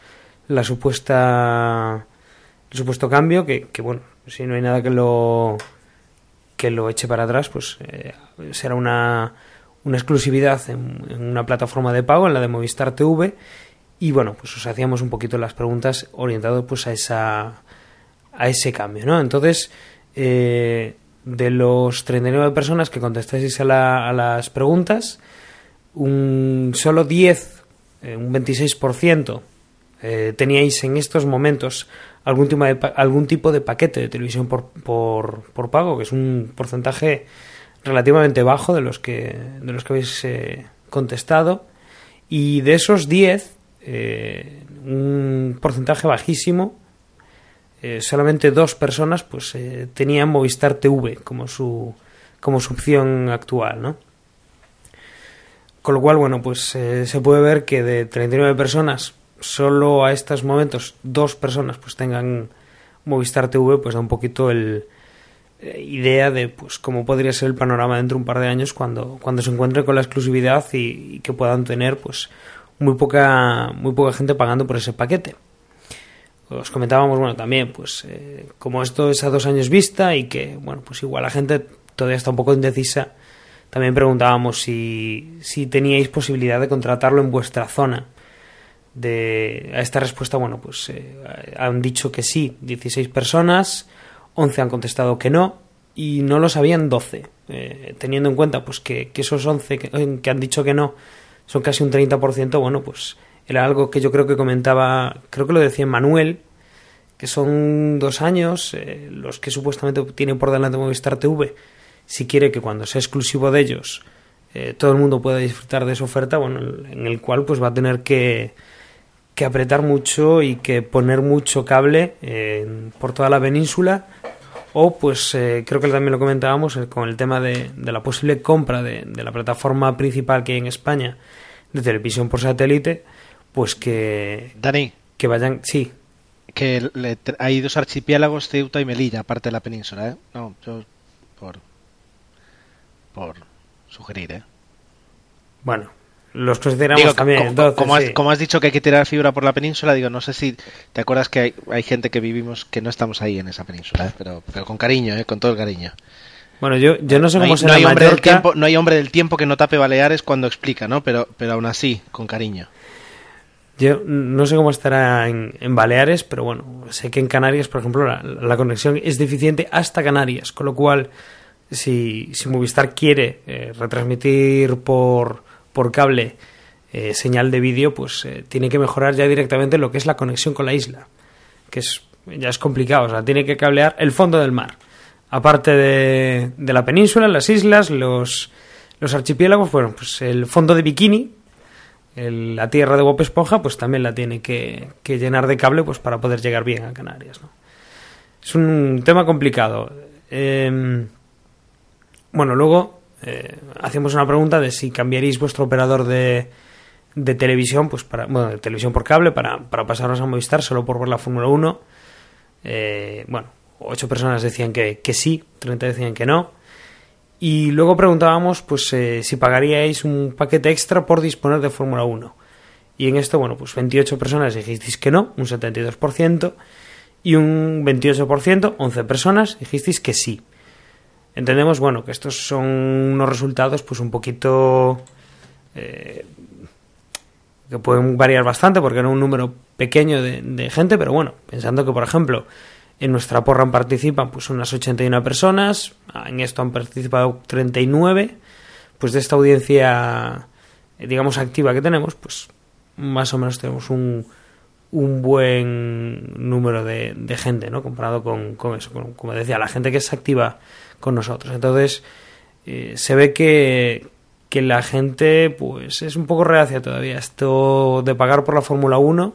la supuesta el supuesto cambio que, que bueno si no hay nada que lo que lo eche para atrás, pues eh, será una, una exclusividad en, una plataforma de pago, en la de Movistar TV. Y bueno, pues os hacíamos un poquito las preguntas orientado pues a esa a ese cambio, ¿no? Entonces, eh, de los 39 personas que contestáis a, la, a las preguntas, un solo 10, eh, un 26%, eh, teníais en estos momentos algún tipo de, algún tipo de paquete de televisión por, por, por, pago, que es un porcentaje relativamente bajo de los que, de los que habéis eh, contestado. Y de esos 10, eh, un porcentaje bajísimo, eh, solamente dos personas pues eh, tenían Movistar TV como su, como su opción actual, ¿no? Con lo cual, bueno, pues se puede ver que de 39 personas, solo a estos momentos dos personas pues tengan Movistar TV, pues da un poquito el eh, idea de pues cómo podría ser el panorama dentro de un par de años cuando, cuando se encuentren con la exclusividad y, y, que puedan tener pues muy poca muy poca gente pagando por ese paquete. Os comentábamos, bueno, también, pues eh, como esto es a dos años vista y que, bueno, pues igual la gente todavía está un poco indecisa, también preguntábamos si, si teníais posibilidad de contratarlo en vuestra zona de, a esta respuesta, bueno, pues eh, han dicho que sí, 16 personas, 11 han contestado que no y no lo sabían 12, eh, teniendo en cuenta pues que, esos 11 que, que, han dicho que no son casi un 30%, bueno, pues era algo que yo creo que comentaba, creo que lo decía Manuel, que son dos años eh, los que supuestamente tienen por delante Movistar TV, si quiere que cuando sea exclusivo de ellos eh, todo el mundo pueda disfrutar de esa oferta, bueno, en el cual pues va a tener que que apretar mucho y que poner mucho cable eh, por toda la península O, pues, eh, creo que también lo comentábamos eh, con el tema de, de la posible compra de, de, la plataforma principal que hay en España de televisión por satélite, pues que... Dani. Que vayan... Sí. Que le, hay dos archipiélagos, Ceuta y Melilla, aparte de la península, ¿eh? No, yo... Por... Por sugerir, ¿eh? Bueno, los consideramos digo, también. Como, entonces, como, has, sí. como, has, dicho que hay que tirar fibra por la península, digo, no sé si te acuerdas que hay, hay gente que vivimos que no estamos ahí en esa península, ¿eh? pero, pero con cariño, ¿eh? con todo el cariño. Bueno, yo, yo no sé no cómo hay, será no hay, hombre Mallorca. del tiempo, no hay hombre del tiempo que no tape Baleares cuando explica, ¿no? Pero, pero aún así, con cariño. Yo no sé cómo estará en, en, Baleares, pero bueno, sé que en Canarias, por ejemplo, la, la, conexión es deficiente hasta Canarias, con lo cual, si, si Movistar quiere eh, retransmitir por, por cable eh, señal de vídeo, pues eh, tiene que mejorar ya directamente lo que es la conexión con la isla, que es ya es complicado, o sea, tiene que cablear el fondo del mar, aparte de, de la península, las islas, los, los archipiélagos, bueno, pues el fondo de Bikini, la tierra de Bob pues también la tiene que, que, llenar de cable pues para poder llegar bien a Canarias. ¿no? Es un tema complicado. Eh, bueno, luego eh, hacemos una pregunta de si cambiaréis vuestro operador de, de televisión, pues para, bueno, de televisión por cable, para, para pasarnos a Movistar solo por ver la Fórmula 1. Eh, bueno, ocho personas decían que, sí, 30 decían que no. Y luego preguntábamos pues eh, si pagaríais un paquete extra por disponer de Fórmula 1. Y en esto, bueno, pues 28 personas dijisteis que no, un 72%, y un 28%, 11 personas, dijisteis que sí. Entendemos, bueno, que estos son unos resultados pues un poquito... Eh, que pueden variar bastante porque era un número pequeño de, de gente, pero bueno, pensando que, por ejemplo, en nuestra porra participan pues unas 81 personas, en esto han participado 39, pues de esta audiencia, digamos, activa que tenemos, pues más o menos tenemos un, un buen número de, de gente, ¿no? Comparado con, con eso, con, como decía, la gente que es activa con nosotros. Entonces, eh, se ve que, que la gente, pues, es un poco reacia todavía. Esto de pagar por la Fórmula 1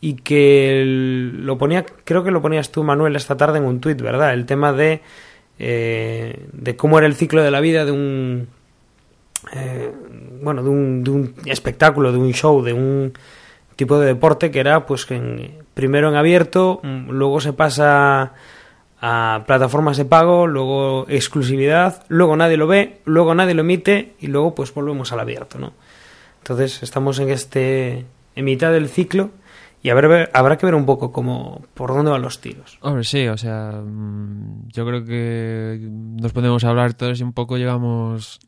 y que lo ponía, creo que lo ponías tú, Manuel, esta tarde en un tuit, ¿verdad? El tema de, eh, de cómo era el ciclo de la vida de un, eh, bueno, de un, de un espectáculo, de un show, de un tipo de deporte que era, pues, en, primero en abierto, luego se pasa a plataformas de pago, luego exclusividad, luego nadie lo ve, luego nadie lo emite y luego, pues, volvemos al abierto, ¿no? Entonces, estamos en este, en mitad del ciclo y habrá, habrá que ver un poco cómo por dónde van los tiros. Hombre, sí, o sea, yo creo que nos podemos hablar todos y un poco llegamos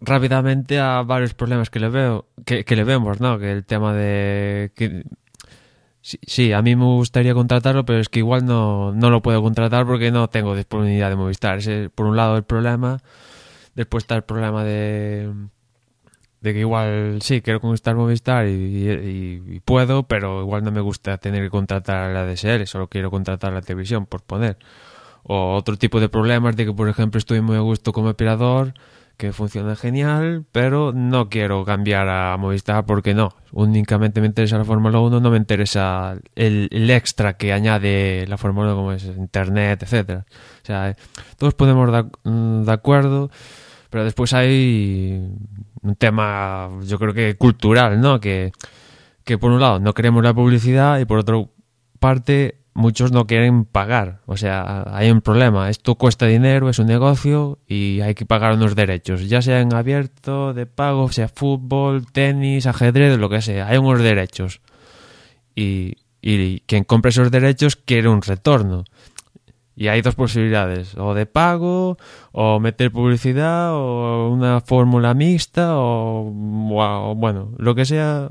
rápidamente a varios problemas que le veo, que, que le vemos, ¿no? Que el tema de que sí, sí, a mí me gustaría contratarlo, pero es que igual no, no lo puedo contratar porque no tengo disponibilidad de Movistar. Ese, por un lado el problema, después está el problema de de que igual sí, quiero conquistar Movistar y, puedo, pero igual no me gusta tener que contratar la DSL, solo quiero contratar la televisión, por poner. O otro tipo de problemas de que, por ejemplo, estoy muy a gusto como operador, que funciona genial, pero no quiero cambiar a Movistar porque no, únicamente me interesa la Fórmula 1, no me interesa el, el, extra que añade la Fórmula 1 como es Internet, etcétera. O sea, todos podemos dar de acuerdo, pero después hay un tema, yo creo que cultural, ¿no? Que, que por un lado no queremos la publicidad y por otra parte muchos no quieren pagar. O sea, hay un problema. Esto cuesta dinero, es un negocio y hay que pagar unos derechos. Ya sea en abierto, de pago, sea fútbol, tenis, ajedrez, lo que sea. Hay unos derechos. Y, y quien compra esos derechos quiere un retorno. Y hay dos posibilidades, o de pago, o meter publicidad, o una fórmula mixta, o, o, bueno, lo que sea.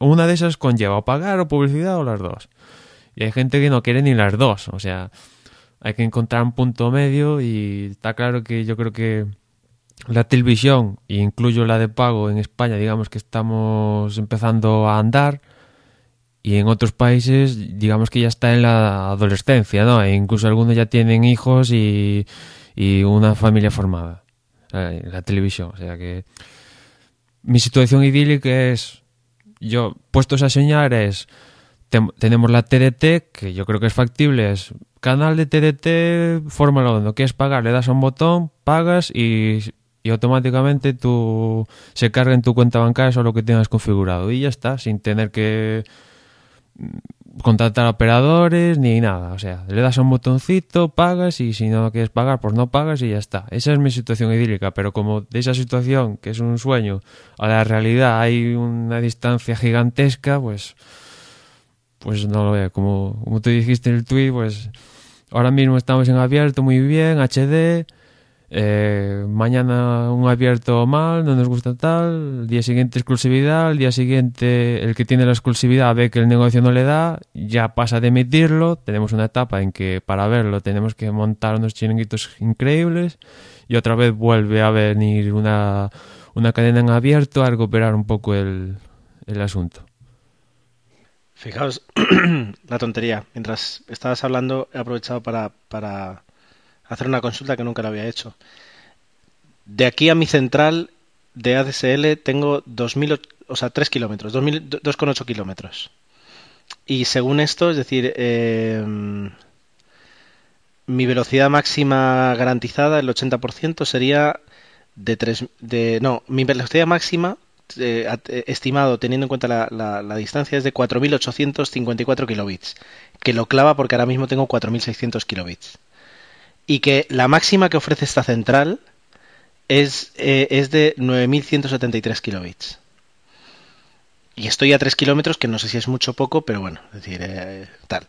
Una de esas conlleva o pagar o publicidad o las dos. Y hay gente que no quiere ni las dos, o sea, hay que encontrar un punto medio y está claro que yo creo que la televisión, e incluyo la de pago en España, digamos que estamos empezando a andar y en otros países digamos que ya está en la adolescencia, ¿no? E incluso algunos ya tienen hijos y, y una familia formada. La televisión, o sea que mi situación idílica es yo puestos a soñar es tenemos la TDT, que yo creo que es factible, es canal de TDT Fórmula 1, quieres pagar, le das a un botón, pagas y, y automáticamente tú se carga en tu cuenta bancaria eso lo que tengas configurado y ya está, sin tener que contratar operadores ni nada. O sea, le das a un botoncito, pagas y si no quieres pagar, pues no pagas y ya está. Esa es mi situación idílica, pero como de esa situación, que es un sueño, a la realidad hay una distancia gigantesca, pues pues no lo veo. Como, como tú dijiste en el tweet, pues ahora mismo estamos en abierto muy bien, HD eh, mañana un abierto mal, no nos gusta tal, el día siguiente exclusividad, el día siguiente el que tiene la exclusividad ve que el negocio no le da, ya pasa de emitirlo, tenemos una etapa en que para verlo tenemos que montar unos chiringuitos increíbles y otra vez vuelve a venir una, una cadena en abierto a recuperar un poco el, el asunto. Fijaos la tontería. Mientras estabas hablando he aprovechado para, para hacer una consulta que nunca la había hecho. De aquí a mi central de ADSL tengo 2.000, o sea, 3 kilómetros, 2,8 kilómetros. Y según esto, es decir, eh, mi velocidad máxima garantizada, el 80%, sería de 3... De, no, mi velocidad máxima eh, eh, estimado teniendo en cuenta la, distancia es de 4.854 kilobits, que lo clava porque ahora mismo tengo 4.600 kilobits y que la máxima que ofrece esta central es, eh, es de 9.173 kilobits. Y estoy a 3 kilómetros, que no sé si es mucho o poco, pero bueno, es decir, tal.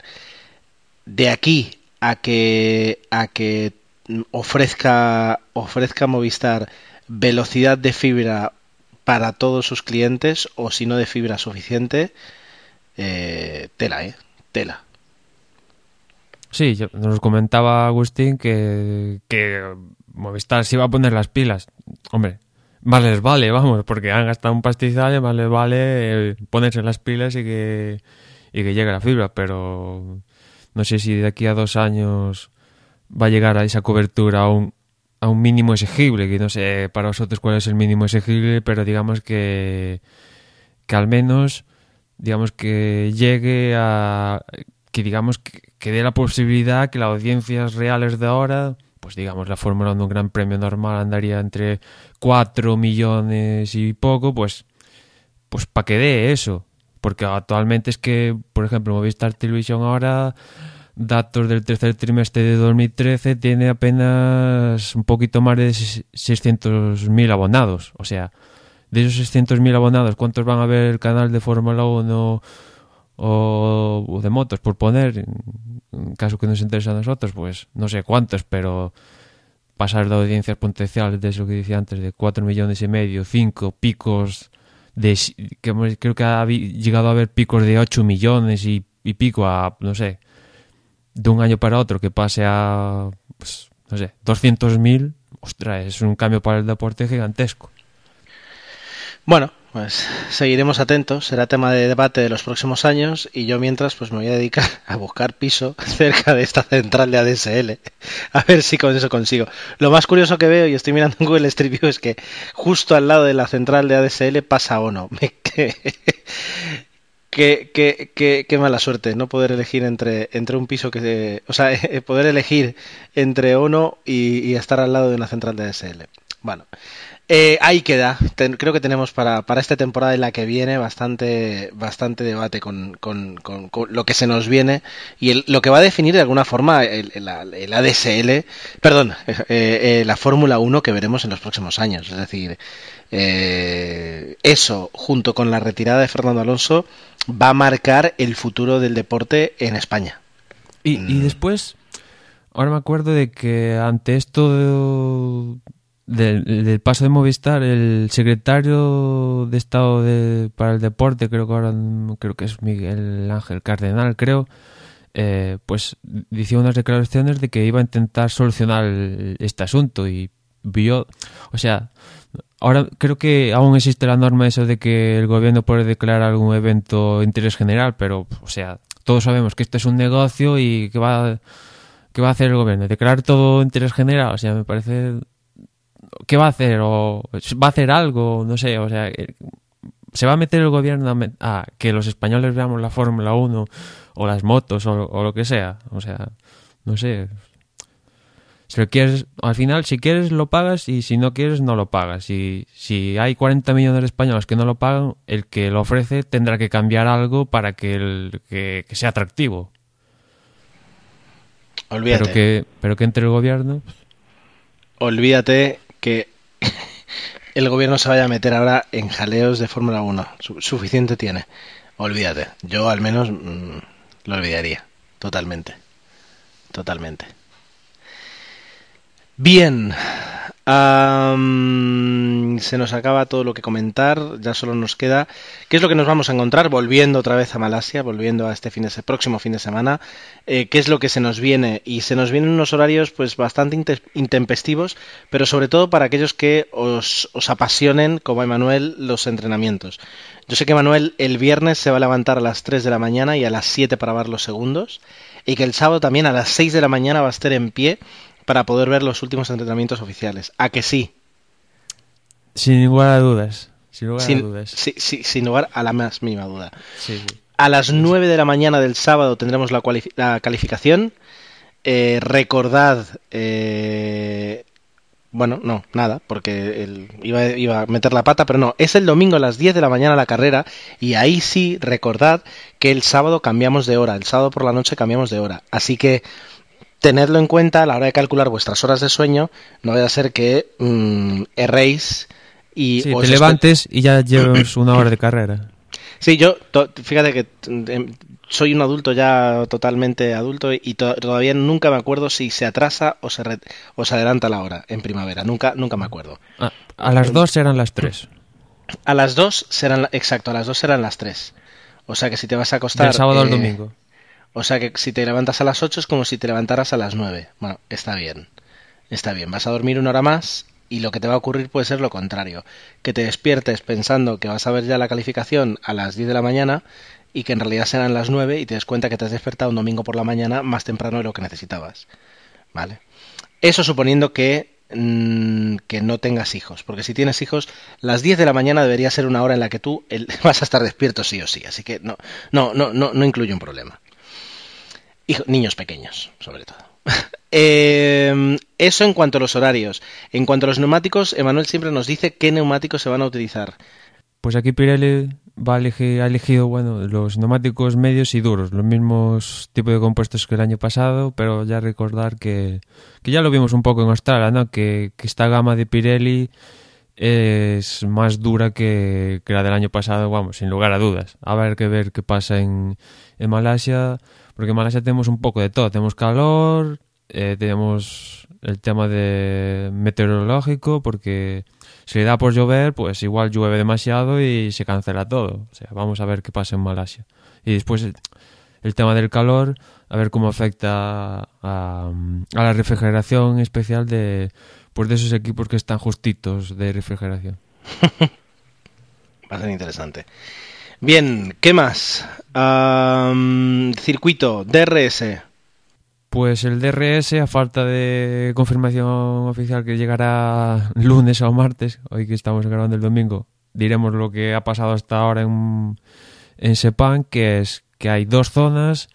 De aquí a que, a que ofrezca, ofrezca Movistar velocidad de fibra para todos sus clientes, o si no de fibra suficiente, eh, tela, ¿eh? Tela. Sí, nos comentaba Agustín que, que Movistar se iba a poner las pilas. Hombre, más les vale, vamos, porque han gastado un pastizal más les vale eh, ponerse las pilas y que, y que llegue la fibra, pero no sé si de aquí a dos años va a llegar a esa cobertura a un, a un mínimo exigible, que no sé para vosotros cuál es el mínimo exigible, pero digamos que, que al menos digamos que llegue a que digamos que, dé la posibilidad que las audiencias reales de ahora, pues digamos la Fórmula de un gran premio normal andaría entre 4 millones y poco, pues pues para que dé eso, porque actualmente es que, por ejemplo, Movistar Television ahora datos del tercer trimestre de 2013 tiene apenas un poquito más de 600.000 abonados, o sea, de esos 600.000 abonados, ¿cuántos van a ver el canal de Fórmula 1 o, de motos, por poner, en caso que nos interese a nosotros, pues no sé cuántos, pero pasar de audiencias potenciales de eso que decía antes, de 4 millones y medio, 5 picos, de que creo que ha llegado a haber picos de 8 millones y, y pico a, no sé, de un año para otro que pase a, pues, no sé, 200.000, ostras, es un cambio para el deporte gigantesco. Bueno, pues seguiremos atentos, será tema de debate de los próximos años y yo mientras pues me voy a dedicar a buscar piso cerca de esta central de ADSL, a ver si con eso consigo. Lo más curioso que veo y estoy mirando en Google Street View es que justo al lado de la central de ADSL pasa o no. Qué, qué, qué, qué, mala suerte no poder elegir entre, entre un piso que... O sea, poder elegir entre uno y, y estar al lado de una central de ADSL. Bueno, eh, ahí queda. Creo que tenemos para, para esta temporada y la que viene bastante, bastante debate con, con, con, con lo que se nos viene y el, lo que va a definir de alguna forma el, el, el ADSL, perdón, eh, eh, la Fórmula 1 que veremos en los próximos años. Es decir, eh, eso junto con la retirada de Fernando Alonso va a marcar el futuro del deporte en España. Y, y después, ahora me acuerdo de que ante esto de del, del, paso de Movistar, el secretario de Estado de, para el Deporte, creo que ahora creo que es Miguel Ángel Cardenal, creo, eh, pues decía unas declaraciones de que iba a intentar solucionar el, este asunto y vio, o sea, ahora creo que aún existe la norma eso de que el gobierno puede declarar algún evento interés general, pero, o sea, todos sabemos que esto es un negocio y que va, que va a hacer el gobierno, declarar todo interés general, o sea, me parece ¿qué va a hacer? ¿O va a hacer algo? No sé, o sea, eh, se va a meter el gobierno a, a que los españoles veamos la Fórmula 1 o las motos o, o lo que sea. O sea, no sé. Si lo quieres, al final, si quieres lo pagas y si no quieres no lo pagas. Y si hay 40 millones de españoles que no lo pagan, el que lo ofrece tendrá que cambiar algo para que, el, que, que sea atractivo. Olvídate. Pero que, pero que entre el gobierno. Olvídate que el gobierno se vaya a meter ahora en jaleos de Fórmula 1. Su- suficiente tiene. Olvídate. Yo al menos mm, lo olvidaría. Totalmente. Totalmente. Bien. Se nos acaba todo lo que comentar. Ya solo nos queda. ¿Qué es lo que nos vamos a encontrar? Volviendo otra vez a Malasia, volviendo a este fin de próximo fin de semana. Eh, ¿Qué es lo que se nos viene? Y se nos vienen unos horarios pues bastante inte- intempestivos, pero sobre todo para aquellos que os, os apasionen, como a Emanuel, los entrenamientos. Yo sé que Manuel el viernes se va a levantar a las 3 de la mañana y a las 7 para ver los segundos, y que el sábado también a las 6 de la mañana va a estar en pie para poder ver los últimos entrenamientos oficiales. ¿A que sí? Sin lugar a dudas. Sin lugar a dudas. sí, sí, sin lugar a la más mínima duda. Sí. A las 9 de la mañana del sábado tendremos la calificación. Eh, recordad, eh, bueno, no, nada, porque el- iba, iba a meter la pata, pero no, es el domingo a las 10 de la mañana la carrera y ahí sí, recordad que el sábado cambiamos de hora, el sábado por la noche cambiamos de hora. Así que tenedlo en cuenta a la hora de calcular vuestras horas de sueño, no vaya a ser que mm, erréis y Sí, os te levantes y ya llevas una hora de carrera. Sí, yo, fíjate que em, soy un adulto ya totalmente adulto y to- todavía nunca me acuerdo si se atrasa o se, re- o se adelanta la hora en primavera. Nunca, nunca me acuerdo. A, a las dos eran las tres. A las 2 serán, exacto, a las 2 serán las 3. O sea que si te vas a acostar... Del sábado al eh, domingo. O sea que si te levantas a las 8 es como si te levantaras a las 9. Bueno, está bien. Está bien. Vas a dormir una hora más y lo que te va a ocurrir puede ser lo contrario. Que te despiertes pensando que vas a ver ya la calificación a las 10 de la mañana y que en realidad serán las 9 y te des cuenta que te has despertado un domingo por la mañana más temprano de lo que necesitabas. ¿Vale? Eso suponiendo que, mm, que no tengas hijos. Porque si tienes hijos, las 10 de la mañana debería ser una hora en la que tú vas a estar despierto sí o sí. Así que no, no, no, no, no incluye un problema. Niños pequeños, sobre todo. Eh, eso en cuanto a los horarios. En cuanto a los neumáticos, Emanuel siempre nos dice qué neumáticos se van a utilizar. Pues aquí Pirelli va a elegir, ha elegido bueno, los neumáticos medios y duros, los mismos tipos de compuestos que el año pasado, pero ya recordar que, que ya lo vimos un poco en Australia, ¿no? que, que esta gama de Pirelli es más dura que, que la del año pasado, vamos, sin lugar a dudas. Ver que ver qué pasa en, en Malasia, porque en Malasia tenemos un poco de todo, tenemos calor, eh, tenemos el tema de meteorológico, porque si le da por llover, pues igual llueve demasiado y se cancela todo. O sea, vamos a ver qué pasa en Malasia. Y después el, el tema del calor, a ver cómo afecta a, a la refrigeración especial de, pues de esos equipos que están justitos de refrigeración. Va a ser interesante. Bien, ¿qué más? Am, circuito, DRS. Pues el DRS, a falta de confirmación oficial que llegará lunes o martes, hoy que estamos grabando el domingo, diremos lo que ha pasado hasta ahora en, en Sepang, que es que hay dos zonas,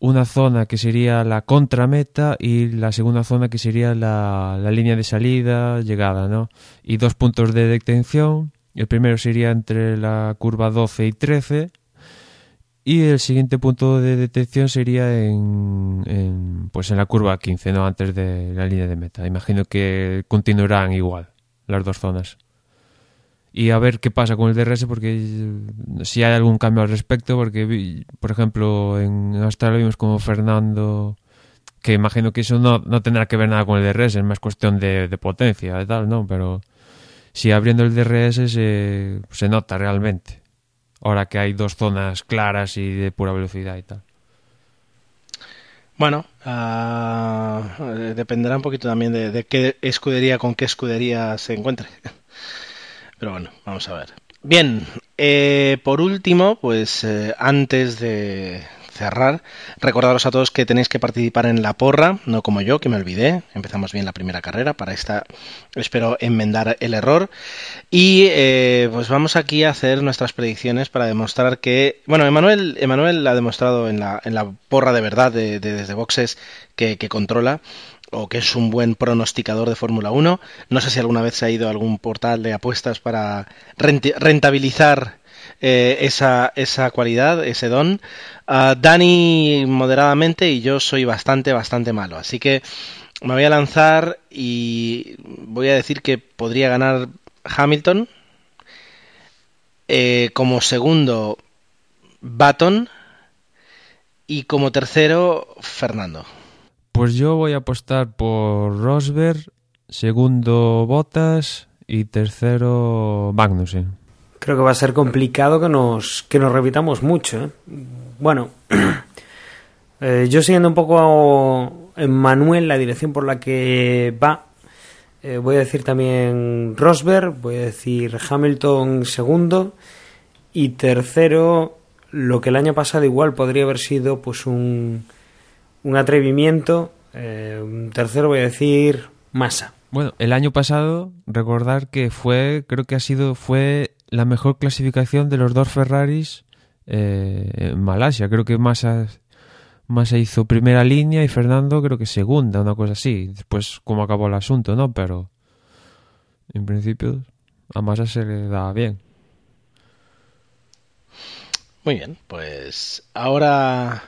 una zona que sería la contrameta y la segunda zona que sería la, la línea de salida, llegada, ¿no? Y dos puntos de detención, el primero sería entre la curva 12 y 13, y el siguiente punto de detección sería en, en, pues en la curva 15, ¿no? Antes de la línea de meta. Imagino que continuarán igual las dos zonas. Y a ver qué pasa con el DRS, porque eh, si hay algún cambio al respecto, porque, por ejemplo, en Australia vimos como Fernando, que imagino que eso no, no tendrá que ver nada con el DRS, es más cuestión de, de potencia y tal, ¿no? Pero si abriendo el DRS se, se nota realmente ahora que hay dos zonas claras y de pura velocidad y tal. Bueno, eh, dependerá un poquito también de, de qué escudería con qué escudería se encuentre. Pero bueno, vamos a ver. Bien, eh, por último, pues eh, antes de cerrar. Recordaros a todos que tenéis que participar en la porra, no como yo, que me olvidé. Empezamos bien la primera carrera, para esta espero enmendar el error. Y eh, pues vamos aquí a hacer nuestras predicciones para demostrar que, bueno, Emanuel, Emanuel ha demostrado en la, en la porra de verdad de, desde boxes que, que controla o que es un buen pronosticador de Fórmula 1. No sé si alguna vez se ha ido a algún portal de apuestas para rentabilizar eh, esa, esa cualidad, ese don. Uh, Dani moderadamente y yo soy bastante, bastante malo. Así que me voy a lanzar y voy a decir que podría ganar Hamilton. Eh, como segundo, Baton. Y como tercero, Fernando. Pues yo voy a apostar por Rosberg, segundo Bottas y tercero Magnussen. Creo que va a ser complicado que nos, que nos repitamos mucho. ¿eh? Bueno, eh, yo siguiendo un poco en Manuel la dirección por la que va, eh, voy a decir también Rosberg, voy a decir Hamilton segundo y tercero, lo que el año pasado igual podría haber sido pues un, un atrevimiento. Eh, tercero voy a decir Massa. Bueno, el año pasado recordar que fue, creo que ha sido, fue la mejor clasificación de los dos Ferraris eh, en Malasia. Creo que Massa, hizo primera línea y Fernando creo que segunda, una cosa así. Después cómo acabó el asunto, ¿no? Pero en principio a Massa se le da bien. Muy bien, pues ahora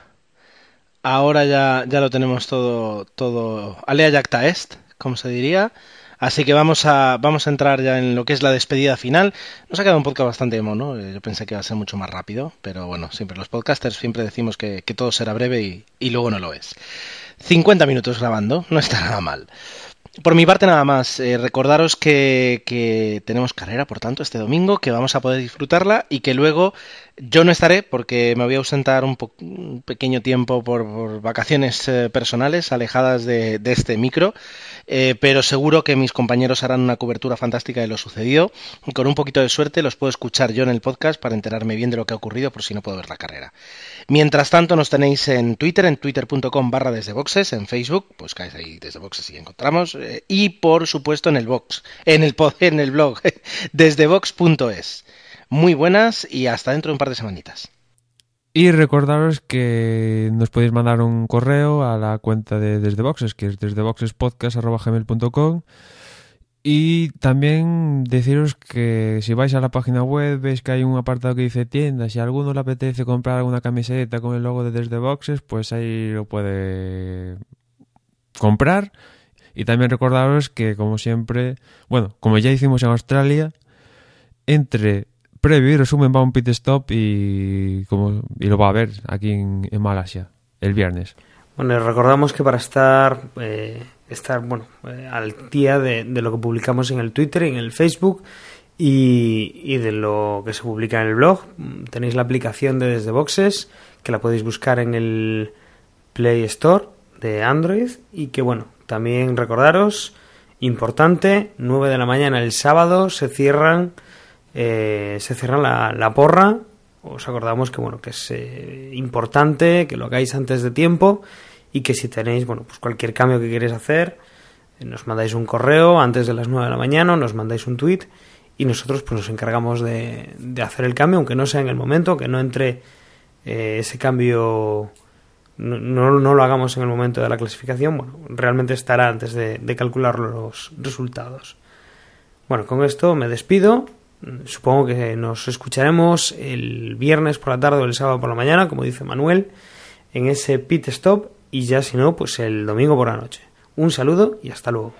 ahora ya, ya lo tenemos todo todo alea jacta est, como se diría. Así que vamos a, vamos a entrar ya en lo que es la despedida final. Nos ha quedado un podcast bastante mono. Eh, yo pensé que iba a ser mucho más rápido, pero bueno, siempre los podcasters siempre decimos que, todo será breve y, y luego no lo es. 50 minutos grabando, no está nada mal. Por mi parte nada más, eh, recordaros que, que, tenemos carrera, por tanto, este domingo, que vamos a poder disfrutarla y que luego yo no estaré porque me voy a ausentar un, un pequeño tiempo por, vacaciones eh, personales alejadas de, este micro. Eh, pero seguro que mis compañeros harán una cobertura fantástica de lo sucedido. Y con un poquito de suerte los puedo escuchar yo en el podcast para enterarme bien de lo que ha ocurrido por si no puedo ver la carrera. Mientras tanto nos tenéis en Twitter, en twitter.com barra desde boxes, en Facebook, pues caes ahí desde boxes y encontramos, eh, y por supuesto en el box, en el, blog, desde box.es. Muy buenas y hasta dentro de un par de semanitas. Y recordaros que nos podéis mandar un correo a la cuenta de Desde Boxes, que es desdeboxespodcast.gmail.com y también deciros que si vais a la página web veis que hay un apartado que dice tienda, si a alguno le apetece comprar alguna camiseta con el logo de Desde Boxes, pues ahí lo puede comprar. Y también recordaros que como siempre, bueno, como ya hicimos en Australia, entre previo y resumen va un pit stop y, como, y lo va a ver aquí en, Malasia el viernes. Bueno, recordamos que para estar, eh, estar bueno, eh, al día de, de, lo que publicamos en el Twitter, en el Facebook y, y, de lo que se publica en el blog, tenéis la aplicación de Desde Boxes que la podéis buscar en el Play Store de Android y que bueno, también recordaros, importante, 9 de la mañana el sábado se cierran eh, se cierra la, porra. Os acordamos que bueno que es eh, importante que lo hagáis antes de tiempo y que si tenéis bueno pues cualquier cambio que queréis hacer eh, nos mandáis un correo antes de las 9 de la mañana, nos mandáis un tweet y nosotros pues nos encargamos de, hacer el cambio aunque no sea en el momento, que no entre ese cambio no, lo hagamos en el momento de la clasificación, bueno, realmente estará antes de calcular los resultados. Bueno, con esto me despido Supongo que nos escucharemos el viernes por la tarde o el sábado por la mañana, como dice Manuel, en ese pit stop y ya si no, pues el domingo por la noche. Un saludo y hasta luego.